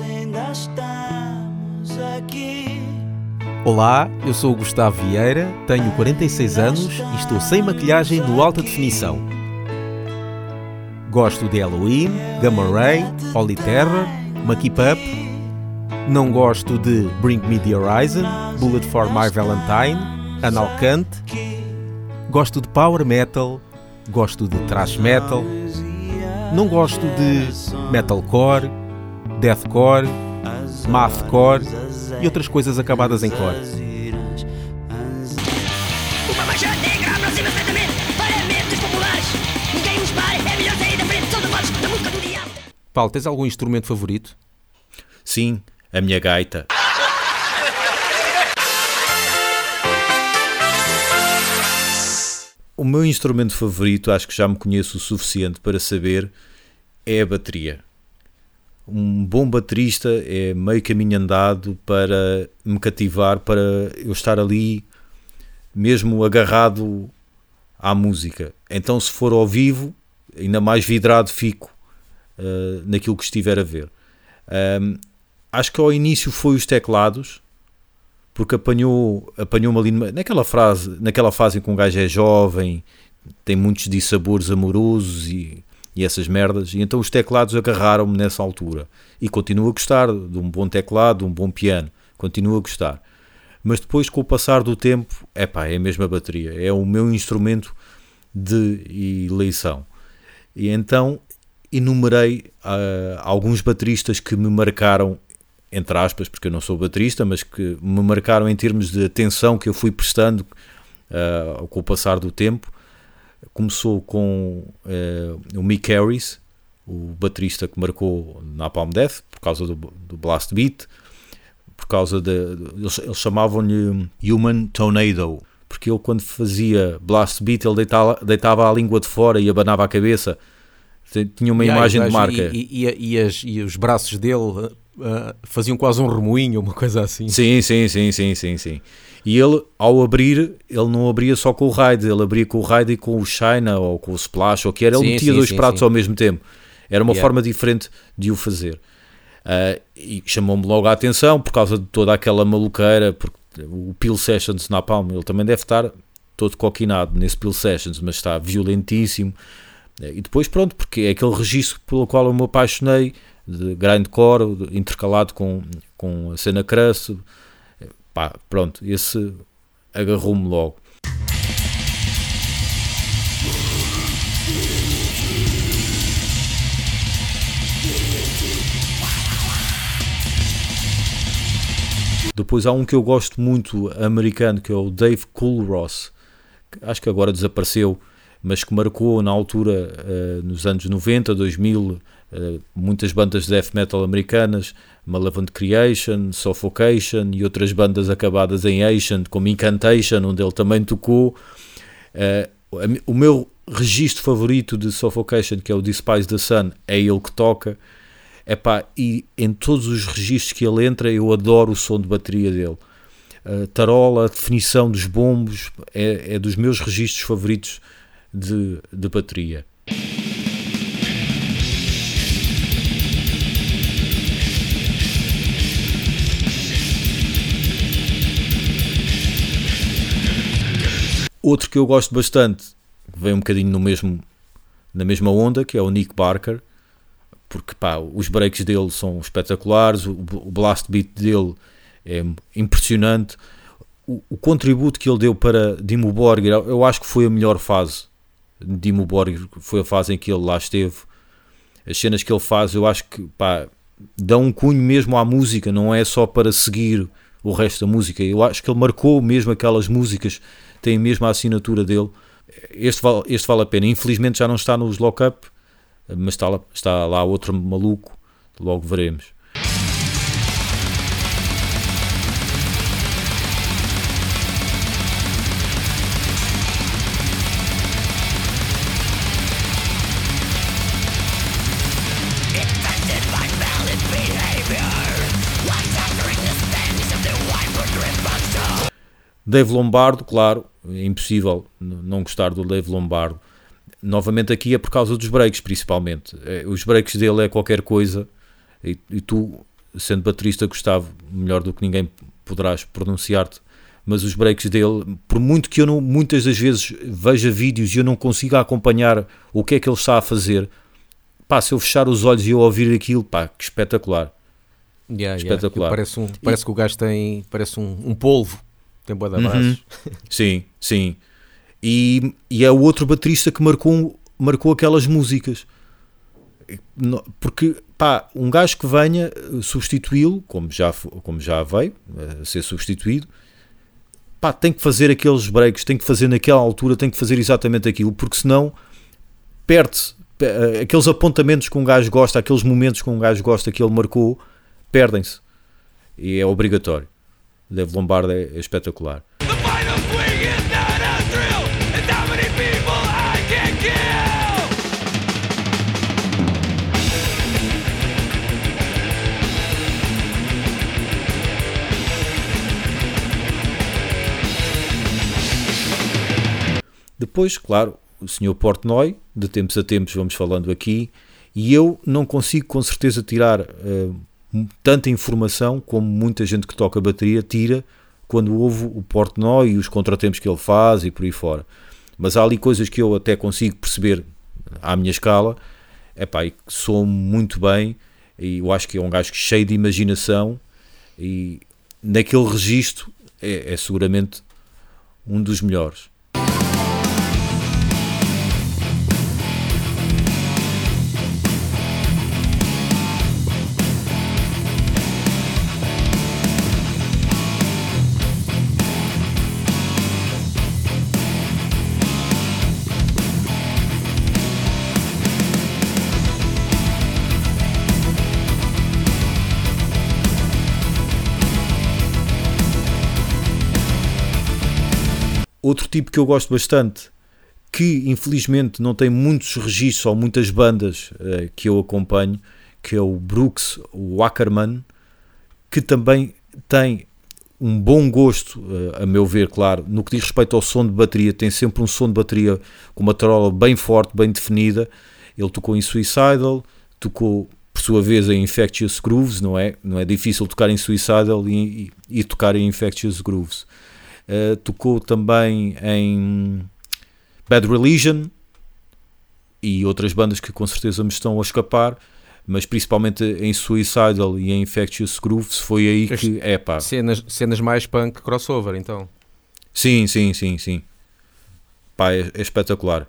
ainda estamos aqui. Olá, eu sou o Gustavo Vieira, tenho 46 anos e estou sem maquilhagem no alta definição. Gosto de Halloween, Gamma Ray, Holy Terror, Mucky Pup. Não gosto de Bring Me the Horizon, Bullet for My Valentine, Anal Kant. Gosto de Power Metal, gosto de Thrash Metal. Não gosto de Metalcore, Deathcore, Mathcore e outras coisas acabadas em core. Uma mancha negra aproxima-se lentamente. Paramentos populares. Ninguém os pare. É melhor sair da frente. São devotos da música do diabo. Paulo, tens algum instrumento favorito? Sim, a minha gaita. O meu instrumento favorito, acho que já me conheço o suficiente para saber, é a bateria. Um bom baterista é meio caminho andado para me cativar, para eu estar ali mesmo agarrado à música. Então, se for ao vivo, ainda mais vidrado fico uh, naquilo que estiver a ver. Um, acho que ao início foi os teclados, porque apanhou, apanhou-me ali naquela, frase, naquela fase em que um gajo é jovem, tem muitos dissabores amorosos e, e essas merdas, e então os teclados agarraram-me nessa altura. E continuo a gostar de um bom teclado, de um bom piano, continuo a gostar. Mas depois, com o passar do tempo, epá, é a mesma bateria, é o meu instrumento de eleição. E então enumerei ah, alguns bateristas que me marcaram, entre aspas, porque eu não sou baterista, mas que me marcaram em termos de atenção que eu fui prestando ah, com o passar do tempo. Começou com eh, o Mick Harris, o baterista que marcou Napalm Death, por causa do, do Blast Beat, por causa de. Eles, eles chamavam-lhe Human Tornado, porque ele, quando fazia Blast Beat, ele deitava, deitava a língua de fora e abanava a cabeça. Tinha uma Yeah, imagem e o de marca. E, e- e- e as- e os braços dele ah, faziam quase um remoinho, uma coisa assim. Sim, sim, sim, sim, sim, sim. E ele, ao abrir, ele não abria só com o Raid, ele abria com o Raid e com o China ou com o Splash, ou o que era, ele Sim, metia sim, dois sim, pratos sim. ao mesmo tempo. Era uma Yeah. forma diferente de o fazer. Ah, e chamou-me logo a atenção por causa de toda aquela maluqueira, porque o Peel Sessions na Palma, ele também deve estar todo coquinado nesse Peel Sessions, mas está violentíssimo. E depois, pronto, porque é aquele registro pelo qual eu me apaixonei, de grindcore, intercalado com, com a cena crust. Pá, pronto, esse agarrou-me logo. Depois há um que eu gosto muito americano, que é o Dave Coolross, que acho que agora desapareceu, mas que marcou na altura, eh, nos anos 90, 2000, eh, muitas bandas de death metal americanas, Malevolent Creation, Suffocation e outras bandas acabadas em Asian, como Incantation, onde ele também tocou. Mi- o meu registro favorito de Suffocation, que é o Despise the Sun, é ele que toca. Epá, e em todos os registros que ele entra, eu adoro o som de bateria dele. A tarola, a definição dos bombos, é, é dos meus registros favoritos de, de bateria. Outro que eu gosto bastante, que vem um bocadinho no mesmo, na mesma onda, que é o Nick Barker, porque pá, os breaks dele são espetaculares, o, blast beat dele é impressionante. O, o contributo que ele deu para Dimo Borgir, eu acho que foi a melhor fase Dimo Borgir, foi a fase em que ele lá esteve. As cenas que ele faz, eu acho que pá, dão um cunho mesmo à música, não é só para seguir o resto da música. Eu acho que ele marcou mesmo aquelas músicas, tem mesmo a assinatura dele. Este vale, este vale a pena. Infelizmente já não está nos lock-up, mas está lá, está lá outro maluco, logo veremos. Dave Lombardo, claro, é impossível não gostar do Dave Lombardo. Novamente aqui é por causa dos breaks, principalmente. É, Os breaks dele é qualquer coisa e, e tu sendo baterista, Gustavo, melhor do que ninguém poderás pronunciar-te, mas os breaks dele, por muito que eu não, muitas das vezes veja vídeos e eu não consiga acompanhar o que é que ele está a fazer, pá, se eu fechar os olhos e eu ouvir aquilo, pá, que espetacular. Yeah, yeah. Espetacular. Parece, um, parece que o gajo tem parece um, um polvo, tem boa da base. Sim, sim. E, e é o outro baterista que marcou, marcou aquelas músicas. Porque, pá, um gajo que venha eh, substituí-lo, como já, como já veio eh, a ser substituído, pá, tem que fazer aqueles breaks, tem que fazer naquela altura, tem que fazer exatamente aquilo, porque senão perde-se. Pe- eh, Aqueles apontamentos que um gajo gosta, aqueles momentos que um gajo gosta que ele marcou, perdem-se. E é obrigatório. Dave Lombardo é, espetacular. Depois, claro, o Sr. Portnoy, de tempos a tempos vamos falando aqui, e eu não consigo com certeza tirar eh, tanta informação como muita gente que toca bateria tira quando ouve o Portnoy e os contratempos que ele faz e por aí fora. Mas há ali coisas que eu até consigo perceber à minha escala, epá, e soam muito bem, e eu acho que é um gajo cheio de imaginação, e naquele registro é, é seguramente um dos melhores. Tipo que eu gosto bastante, que infelizmente não tem muitos registros ou muitas bandas eh, que eu acompanho, que é o Brooks Wackerman, que também tem um bom gosto, eh, a meu ver, claro, no que diz respeito ao som de bateria, tem sempre um som de bateria com uma tarola bem forte, bem definida. Ele tocou em Suicidal, tocou por sua vez em Infectious Grooves, não é? Não é difícil tocar em Suicidal e, e, e tocar em Infectious Grooves. Uh, tocou também em Bad Religion e outras bandas que com certeza me estão a escapar, mas principalmente em Suicidal e em Infectious Grooves foi aí que é pá. Cenas, cenas mais punk crossover, então. Sim, sim, sim, sim. Pá, é, é espetacular.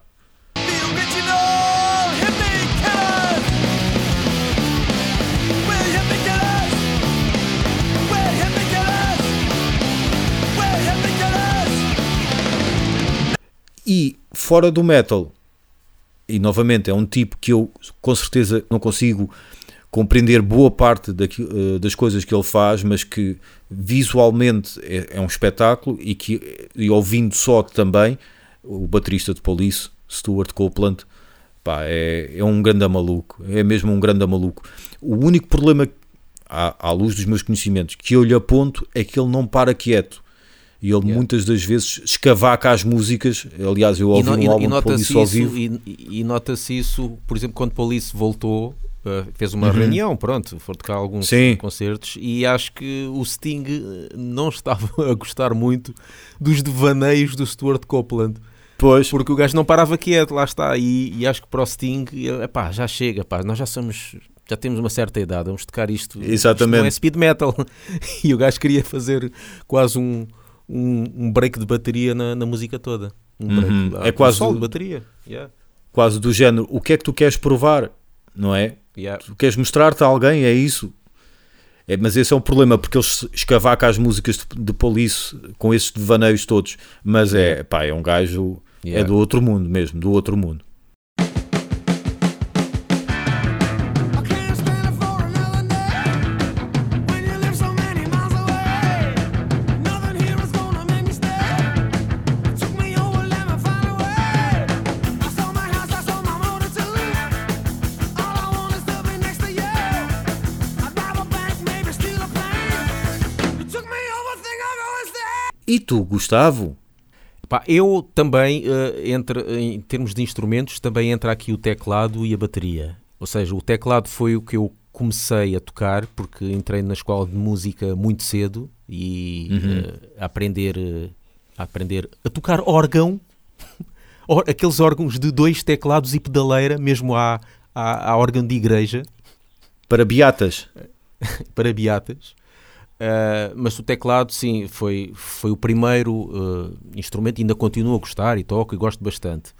E fora do metal, e novamente é um tipo que eu com certeza não consigo compreender boa parte eh, das coisas que ele faz, mas que visualmente é, é um espetáculo e que e ouvindo só também o baterista de Police, Stuart Copeland, pá, é, é um grande maluco, é mesmo um grande maluco. O único problema, à, à luz dos meus conhecimentos, que eu lhe aponto é que ele não para quieto. E ele Yeah. muitas das vezes escavaca as músicas. Aliás, eu E, ouvi no- um e- e álbum de nota-se Police ao isso, vivo. e, e- e nota-se isso, por exemplo, quando Police voltou, uh, fez uma Uhum. reunião, pronto, foram tocar alguns Sim. concertos e acho que o Sting uh, não estava a gostar muito dos devaneios do Stuart Copeland, Pois, porque o gajo não parava quieto, lá está, e, e acho que para o Sting, epá, já chega, pá, nós já somos, já temos uma certa idade, vamos tocar isto, isto Exatamente. não é speed metal, e o gajo queria fazer quase um, um, um break de bateria na, na música toda. Um Uhum. É um quase- solo de bateria. Yeah. quase do género, o que é que tu queres provar? Não é? Yeah. Tu queres mostrar-te a alguém? É isso? É, mas esse é um problema, porque eles escavacam as músicas de, de Police com esses devaneios todos. Mas é, pá, é um gajo, é Yeah. do outro mundo mesmo, do outro mundo. Tu, Gustavo? Eu também, eh, entre, em termos de instrumentos, também entra aqui o teclado e a bateria. Ou seja, o teclado foi o que eu comecei a tocar porque entrei na escola de música muito cedo e eh, a aprender eh, a aprender a tocar órgão, Or- aqueles órgãos de dois teclados e pedaleira, mesmo à, à órgão de igreja Para beatas. para beatas. Uh, mas o teclado, sim, foi, foi o primeiro uh, instrumento, ainda continuo a gostar e toco e gosto bastante.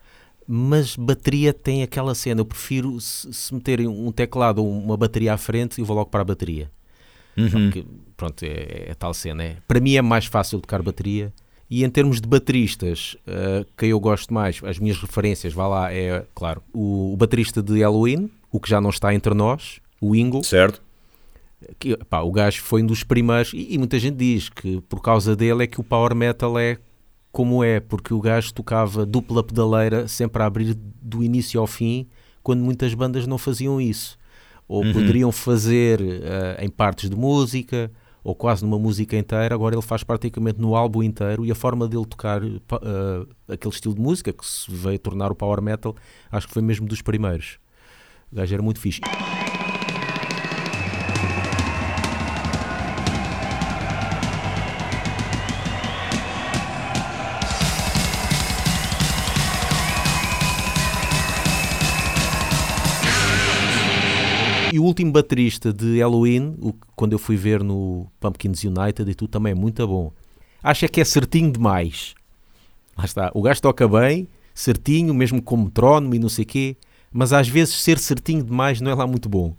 Mas bateria tem aquela cena, eu prefiro se, se meterem um teclado ou uma bateria à frente, eu vou logo para a bateria. Uhum. Que, pronto, é, é tal cena. É. Para mim é mais fácil tocar bateria. E em termos de bateristas, uh, quem eu gosto mais, as minhas referências, vá lá, é, claro, o, o baterista de Halloween, o que já não está entre nós, o Ingo Certo? Que, pá, o gajo foi um dos primeiros, e, e muita gente diz que por causa dele é que o power metal é como é, porque o gajo tocava dupla pedaleira sempre a abrir do início ao fim, quando muitas bandas não faziam isso. Ou poderiam fazer eh, em partes de música, ou quase numa música inteira, agora ele faz praticamente no álbum inteiro, e a forma dele tocar eh, aquele estilo de música que se veio tornar o power metal, acho que foi mesmo dos primeiros. O gajo era muito fixe. Último baterista de Halloween, o, quando eu fui ver no Pumpkins United e tudo, também é muito bom. Acho que é certinho demais. Lá está. O gajo toca bem, certinho, mesmo com metrónomo e não sei quê, mas às vezes ser certinho demais não é lá muito bom.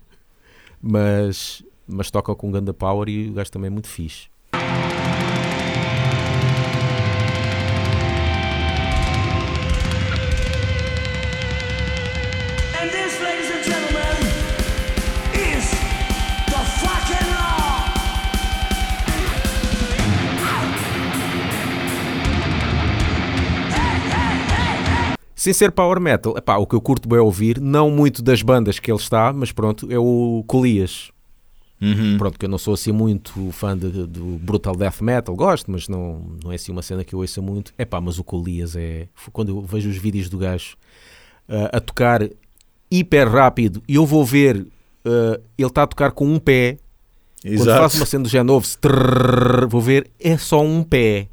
Mas, mas toca com ganda power e o gajo também é muito fixe. Sem ser power metal, epá, o que eu curto bem ouvir, não muito das bandas que ele está, mas pronto, é o Colias. Uhum. Pronto, que eu não sou assim muito fã de- do brutal death metal, gosto, mas não, não é assim uma cena que eu ouça muito. É pá, mas o Colias é. Quando eu vejo os vídeos do gajo ah, a tocar hiper rápido e eu vou ver ah, ele está a tocar com um pé. Quando Exato. faço uma cena do género vou ver, é só um pé.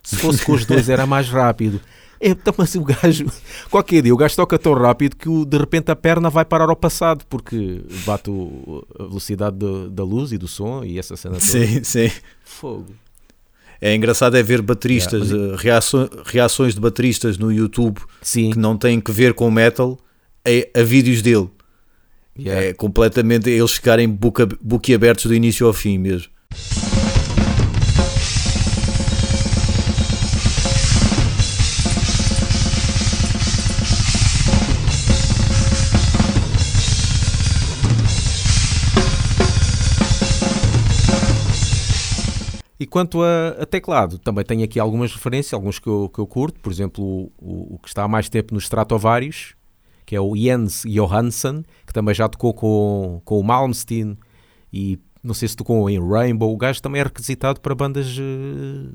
Se fosse com os dois era mais rápido. É, então, mas o gajo, qualquer dia, o gajo toca tão rápido que o- de repente a perna vai parar ao passado, porque bate o- a velocidade do- da luz e do som e essa cena toda. Sim, sim. Fogo. É engraçado é ver bateristas, Yeah, eh, reaço- reações de bateristas no YouTube Sim. que não têm que ver com metal a, a vídeos dele. yeah. É completamente eles ficarem boca, boquiabertos do início ao fim mesmo. Quanto a, a teclado, também tenho aqui algumas referências, alguns que eu, que eu curto, por exemplo, o, o- o que está há mais tempo nos Stratovarius, que é o Jens Johansson, que também já tocou com, com o Malmsteen e não sei se tocou em Rainbow. O gajo também é requisitado para bandas eh,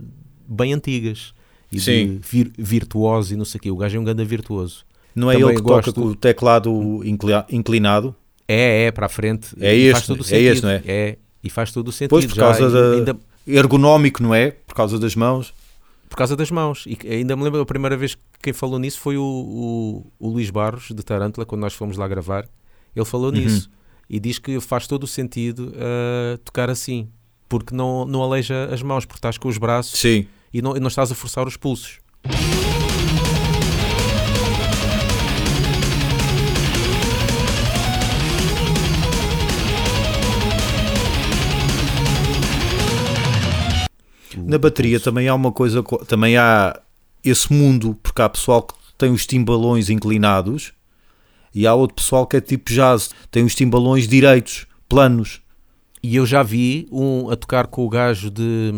bem antigas e Sim. vir, virtuoso e não sei o quê. O gajo é um grande virtuoso. Não é Também ele que gosto- toca com o teclado inclina- inclinado? É, é, para a frente. É este, é este, não é? É, e faz todo o sentido. Pois, por Já causa da- ainda- Ergonómico, não é? Por causa das mãos. Por causa das mãos. E ainda me lembro a primeira vez que quem falou nisso foi o, o, o Luís Barros, de Tarântula, quando nós fomos lá gravar. Ele falou Uhum. nisso. E diz que faz todo o sentido uh, tocar assim. Porque não, não aleija as mãos, porque estás com os braços Sim. e não, e não estás a forçar os pulsos. Na bateria também há uma coisa, co- também há esse mundo, porque há pessoal que tem os timbalões inclinados e há outro pessoal que é tipo jazz, tem os timbalões direitos, planos. E eu já vi um a tocar com o gajo de.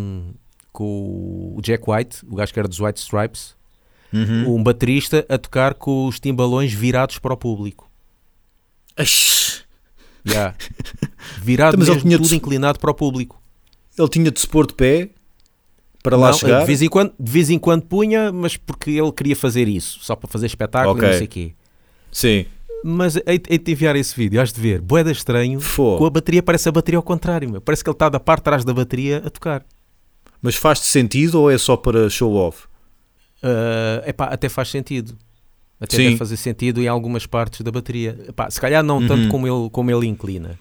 com o Jack White, o gajo que era dos White Stripes, Uhum. um baterista a tocar com os timbalões virados para o público. Aix, Yeah. Virado mas ele mesmo, tinha tudo de- inclinado para o público. Ele tinha de se pôr de pé para lá Não, chegar. De vez, em quando, de vez em quando punha, mas porque ele queria fazer isso, só para fazer espetáculo Ok. e não sei o quê. Sim. Mas hei de enviar esse vídeo, has de ver. Boeda estranho. Fô. Com a bateria, parece a bateria ao contrário. meu. Parece que ele está da parte de trás da bateria a tocar. Mas faz-te sentido ou é só para show off? Ah, epá, até faz sentido. Até Sim. deve fazer sentido em algumas partes da bateria. Epá, se calhar não tanto Uhum. como ele, como ele inclina.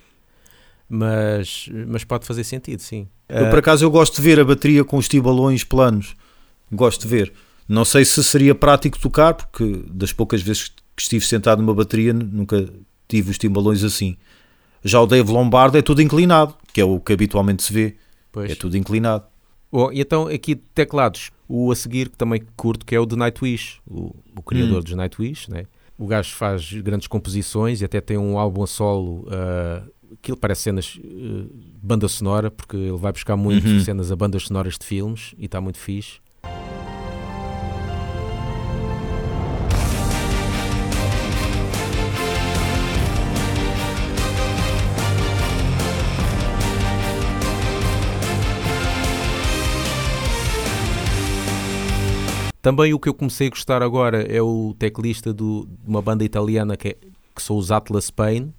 Mas, mas pode fazer sentido, sim. Eu, por acaso, eu gosto de ver a bateria com os tibalões planos. Gosto de ver. Não sei se seria prático tocar, porque das poucas vezes que estive sentado numa bateria nunca tive os timbalões assim. Já o Dave Lombardo é tudo inclinado, que é o que habitualmente se vê. pois. É tudo inclinado. Bom, e então aqui teclados, o a seguir que também curto, que é o de Nightwish, o, o criador Hum. dos Nightwish, né? O gajo faz grandes composições e até tem um álbum a solo, ah, aquilo parece cenas ah, banda sonora, porque ele vai buscar muito Uhum. cenas a bandas sonoras de filmes e está muito fixe. Também o que eu comecei a gostar agora é o teclista do- de uma banda italiana que, é- que são os Atlas Pain.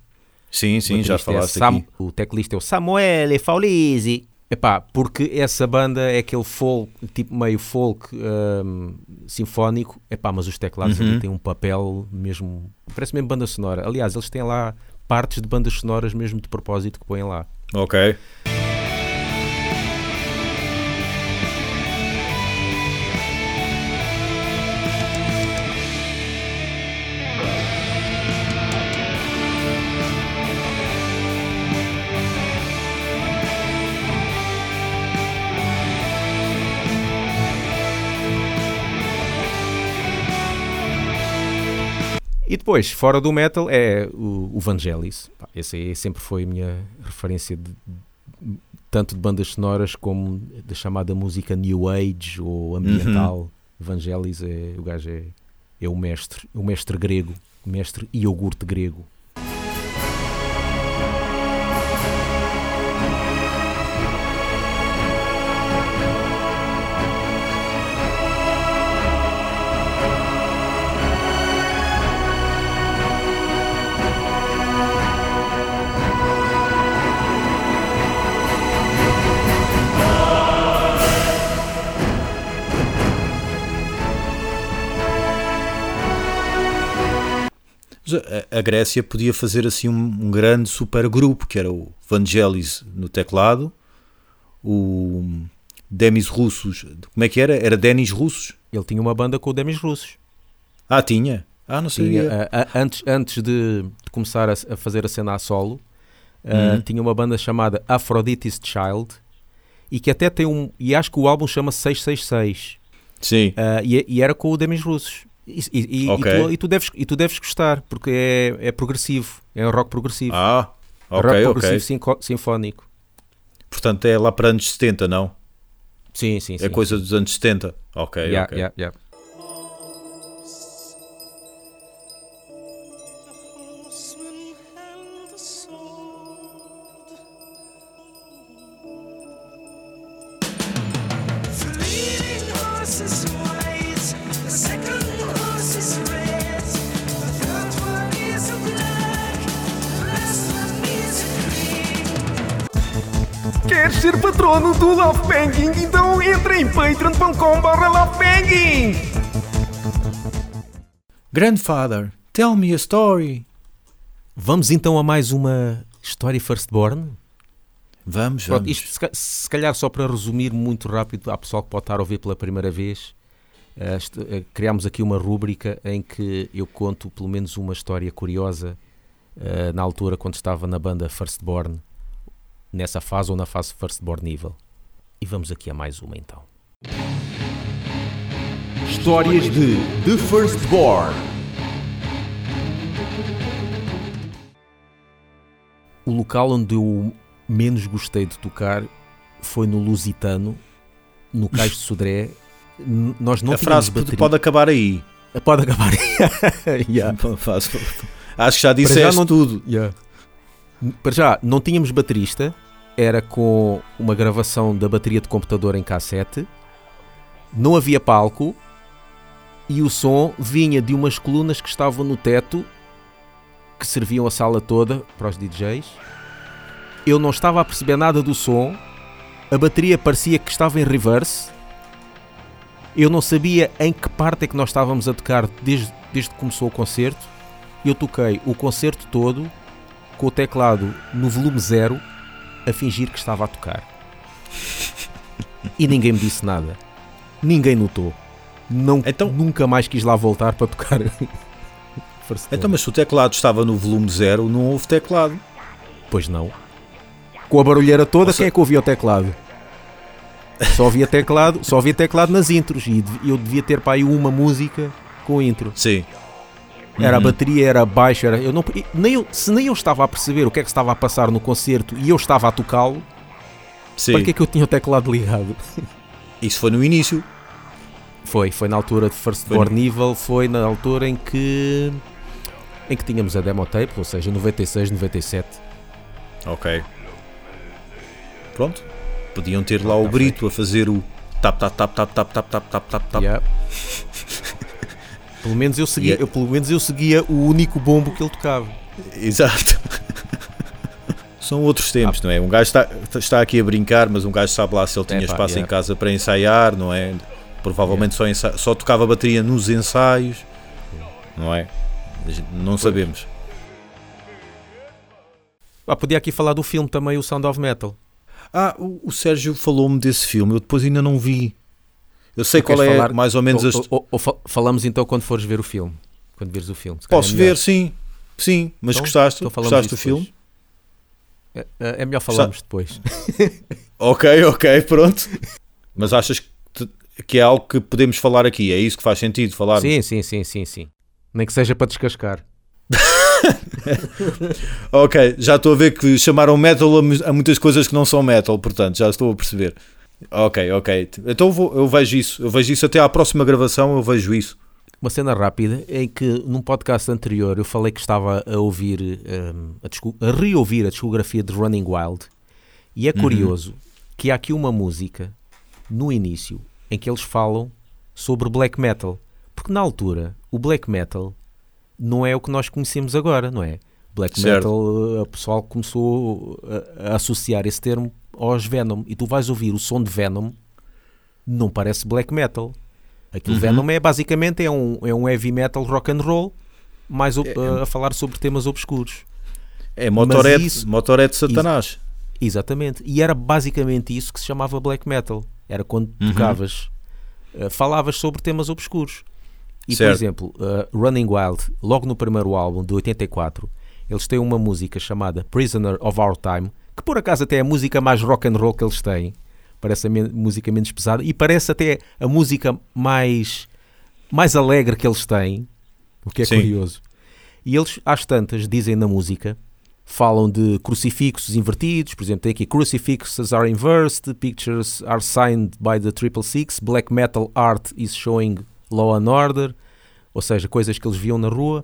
Sim, sim, já baterista é falaste Sam- aqui. O teclista é o Samuele Faulisi. Epá, porque essa banda é aquele folk, tipo meio folk hum, sinfónico. Epá, mas os teclados Uhum. ali têm um papel mesmo. Parece mesmo banda sonora. Aliás, eles têm lá partes de bandas sonoras mesmo de propósito que põem lá. Ok. Depois, fora do metal, é o, o Vangelis. Pá, esse aí sempre foi a minha referência de- de- tanto de bandas sonoras como da chamada música New Age ou ambiental. Vangelis é o gajo é, é o mestre, o mestre grego, o mestre iogurte grego. Mas a, a Grécia podia fazer assim um, um grande supergrupo, que era o Vangelis no teclado, o Demis Russos, como é que era? Era Denis Russos? Ele tinha uma banda com o Demis Russos. Ah, tinha? Ah, não Tinha, sabia. a- a- antes, antes de, de começar a, a fazer a cena a solo, ah, Uhum. tinha uma banda chamada Aphrodite's Child e que até tem um. E acho que o álbum chama 666. Sim. Ah, e, e era com o Demis Russos. E, e- e- Ok. e tu, e tu deves, e tu deves gostar, porque é, é progressivo, é um rock progressivo. Ah, rock ok, progressivo ok. sinco- sinfónico. Portanto é lá para anos 70, não? Sim, sim, sim. É coisa dos anos 70. Ok, Yeah, ok. yeah, yeah. Grandfather, tell me a story. Vamos então a mais uma história Firstborn? Vamos, Pronto, vamos. isto se ca- se calhar só para resumir muito rápido, há pessoal que pode estar a ouvir pela primeira vez. eh, eh, criámos aqui uma rúbrica em que eu conto pelo menos uma história curiosa eh, na altura quando estava na banda Firstborn, nessa fase ou na fase Firstborn Evil. E vamos aqui a mais uma então. Histórias de The Firstborn. O local onde eu menos gostei de tocar foi no Lusitano, no Cais de Sodré. Nós não a frase bateria. pode acabar aí. Pode acabar. Yeah. Acho que já Para disseste já não- tudo. Yeah. Para já, não tínhamos baterista, era com uma gravação da bateria de computador em cassete, não havia palco e o som vinha de umas colunas que estavam no teto que serviam a sala toda para os DJs. Eu não estava a perceber nada do som. A bateria parecia que estava em reverse. Eu não sabia em que parte é que nós estávamos a tocar desde, desde que começou o concerto. Eu toquei o concerto todo com o teclado no volume zero a fingir que estava a tocar. E ninguém me disse nada. Ninguém notou. Não, Então- nunca mais quis lá voltar para tocar. Então, mas se o teclado estava no volume zero, não houve teclado. Pois não. Com a barulheira toda, quem é que ouvia o teclado? Só havia teclado, só havia teclado nas intros e eu devia ter para aí uma música com intro. Sim. Era a Uhum. bateria, era baixo, era eu não nem eu, se nem eu estava a perceber o que é que estava a passar no concerto e eu estava a tocá-lo, para que é que eu tinha o teclado ligado? Isso foi no início. Foi, foi na altura de First Foi Born Evil, foi na altura em que em que tínhamos a demo tape, ou seja, 96, 97. Ok. Pronto. Podiam ter lá o Tá Brito a fazer o tap tap tap tap tap tap tap tap tap. Yeah. pelo menos eu seguia, Yeah. eu, pelo menos eu seguia o único bombo que ele tocava. Exato. São outros tempos, não é? Um gajo está, está aqui a brincar, mas um gajo sabe lá se ele tinha Epá, espaço em yeah. casa para ensaiar, não é? Provavelmente só, ensa- só tocava bateria nos ensaios, não é? Não sabemos. Ah, podia aqui falar do filme também, o Sound of Metal. Ah, o, o Sérgio falou-me desse filme, eu depois ainda não vi. Eu sei Não qual é falar? mais ou menos Ou, as. ou- ou- ou fa- falamos então quando fores ver o filme. Quando vires o filme. Posso é ver, sim. Sim, mas Então- gostaste? então gostaste do filme? depois. É, é melhor falarmos depois. Ok, ok, pronto. Mas achas que, te- que é algo que podemos falar aqui? É isso que faz sentido falar? Sim, sim, sim, sim, sim. Nem que seja para descascar. Ok, já estou a ver que chamaram metal a, mu- a muitas coisas que não são metal, portanto, já estou a perceber. Ok, ok. Então eu, vou- eu vejo isso. Eu vejo isso até à próxima gravação, eu vejo isso. Uma cena rápida em que num podcast anterior eu falei que estava a ouvir, hum, a, a reouvir a discografia de Running Wild e é curioso que há aqui uma música no início em que eles falam sobre black metal, porque na altura o black metal não é o que nós conhecemos agora, não é? Black Certo. metal, o pessoal começou a, a associar esse termo aos Venom e tu vais ouvir o som de Venom, não parece black metal. Aquilo Uhum. Venom é basicamente é um, é um heavy metal rock and roll, mais ob- É- a falar sobre temas obscuros. É Motorhead, isso- Motorhead Satanás. Exatamente. E era basicamente isso que se chamava black metal. Era quando Uhum. tocavas, eh, falavas sobre temas obscuros. E Certo. por exemplo, eh, Running Wild, logo no primeiro álbum de 84, eles têm uma música chamada Prisoner of Our Time, que por acaso até é a música mais rock and roll que eles têm. Parece a men- música menos pesada e parece até a música mais mais alegre que eles têm, o que é Sim. curioso. E eles, às tantas, dizem na música, falam de crucifixos invertidos, por exemplo, tem aqui crucifixes are inversed, pictures are signed by the triple six, black metal art is showing law and order, ou seja, coisas que eles viam na rua.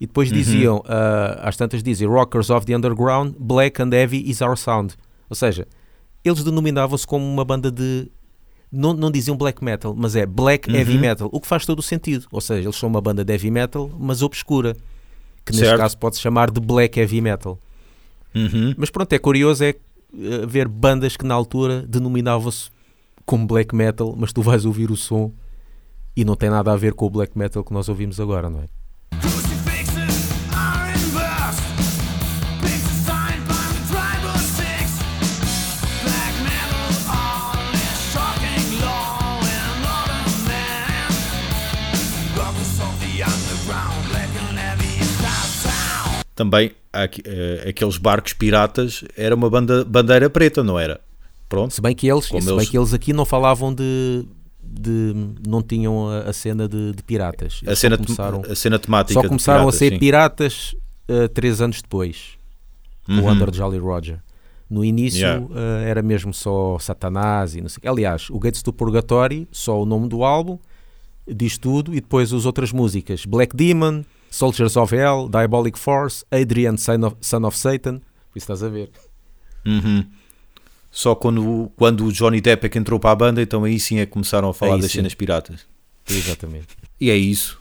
E depois diziam, ah, às tantas dizem, rockers of the underground, black and heavy is our sound. Ou seja, eles denominavam-se como uma banda de. Não, não diziam black metal, mas é black heavy Uhum. metal, o que faz todo o sentido. Ou seja, eles são uma banda de heavy metal, mas obscura, que neste Certo. caso pode chamar de black heavy metal. Uhum. Mas pronto, é curioso é eh, ver bandas que na altura denominavam-se como black metal, mas tu vais ouvir o som e não tem nada a ver com o black metal que nós ouvimos agora, não é? Também eh, aqueles barcos piratas era uma banda, bandeira preta, não era? Pronto. Se bem que eles, se bem eles- que eles aqui não falavam de, de não tinham a, cena de, de piratas. A Eles cena, começaram, a cena temática. só começaram piratas, a ser sim. piratas eh, três anos depois, com o Uhum. Under Jolly Roger. No início Yeah. eh, era mesmo só Satanás e não sei. Aliás, o Gates do Purgatory, só o nome do álbum, diz tudo, e depois as outras músicas: Black Demon, Soldiers of Hell, Diabolic Force, Adrian, Son of, Son of Satan. Isso estás a ver. Uhum. Só quando, quando o Johnny Depp é que entrou para a banda, então aí sim é que começaram a falar Aí das sim. cenas piratas. Exatamente. E é isso.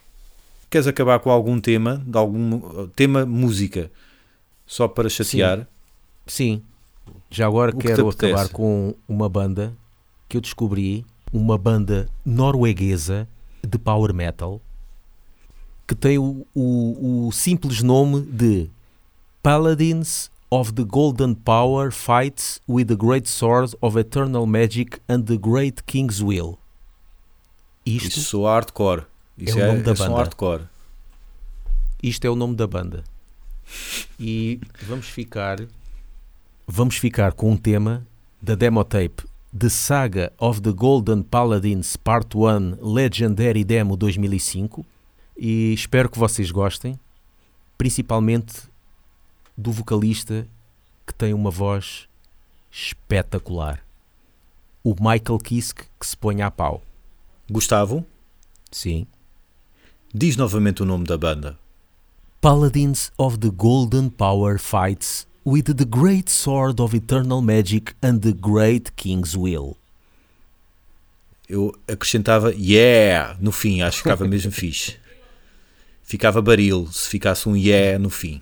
queres acabar com algum tema, de algum tema música, só para chatear? Sim. Já agora O que quero apetece? acabar com uma banda que eu descobri, uma banda norueguesa de power metal, que tem o, o- o simples nome de Paladins of the Golden Power Fights with the Great Sword of Eternal Magic and the Great King's Will. Isto, Isso sou hardcore. Isso o é, nome da é banda. hardcore. isto é o nome da banda. E vamos ficar vamos ficar com um tema da demo tape The Saga of the Golden Paladins Part 1 Legendary Demo 2005 e espero que vocês gostem, principalmente do vocalista que tem uma voz espetacular. O Michael Kiske que se põe a pau. Gustavo, Sim. diz novamente o nome da banda. Paladins of the Golden Power fights with the great sword of eternal magic and the great king's will. Eu acrescentava yeah no fim, acho que ficava mesmo fixe. Ficava baril se ficasse um yeah no fim.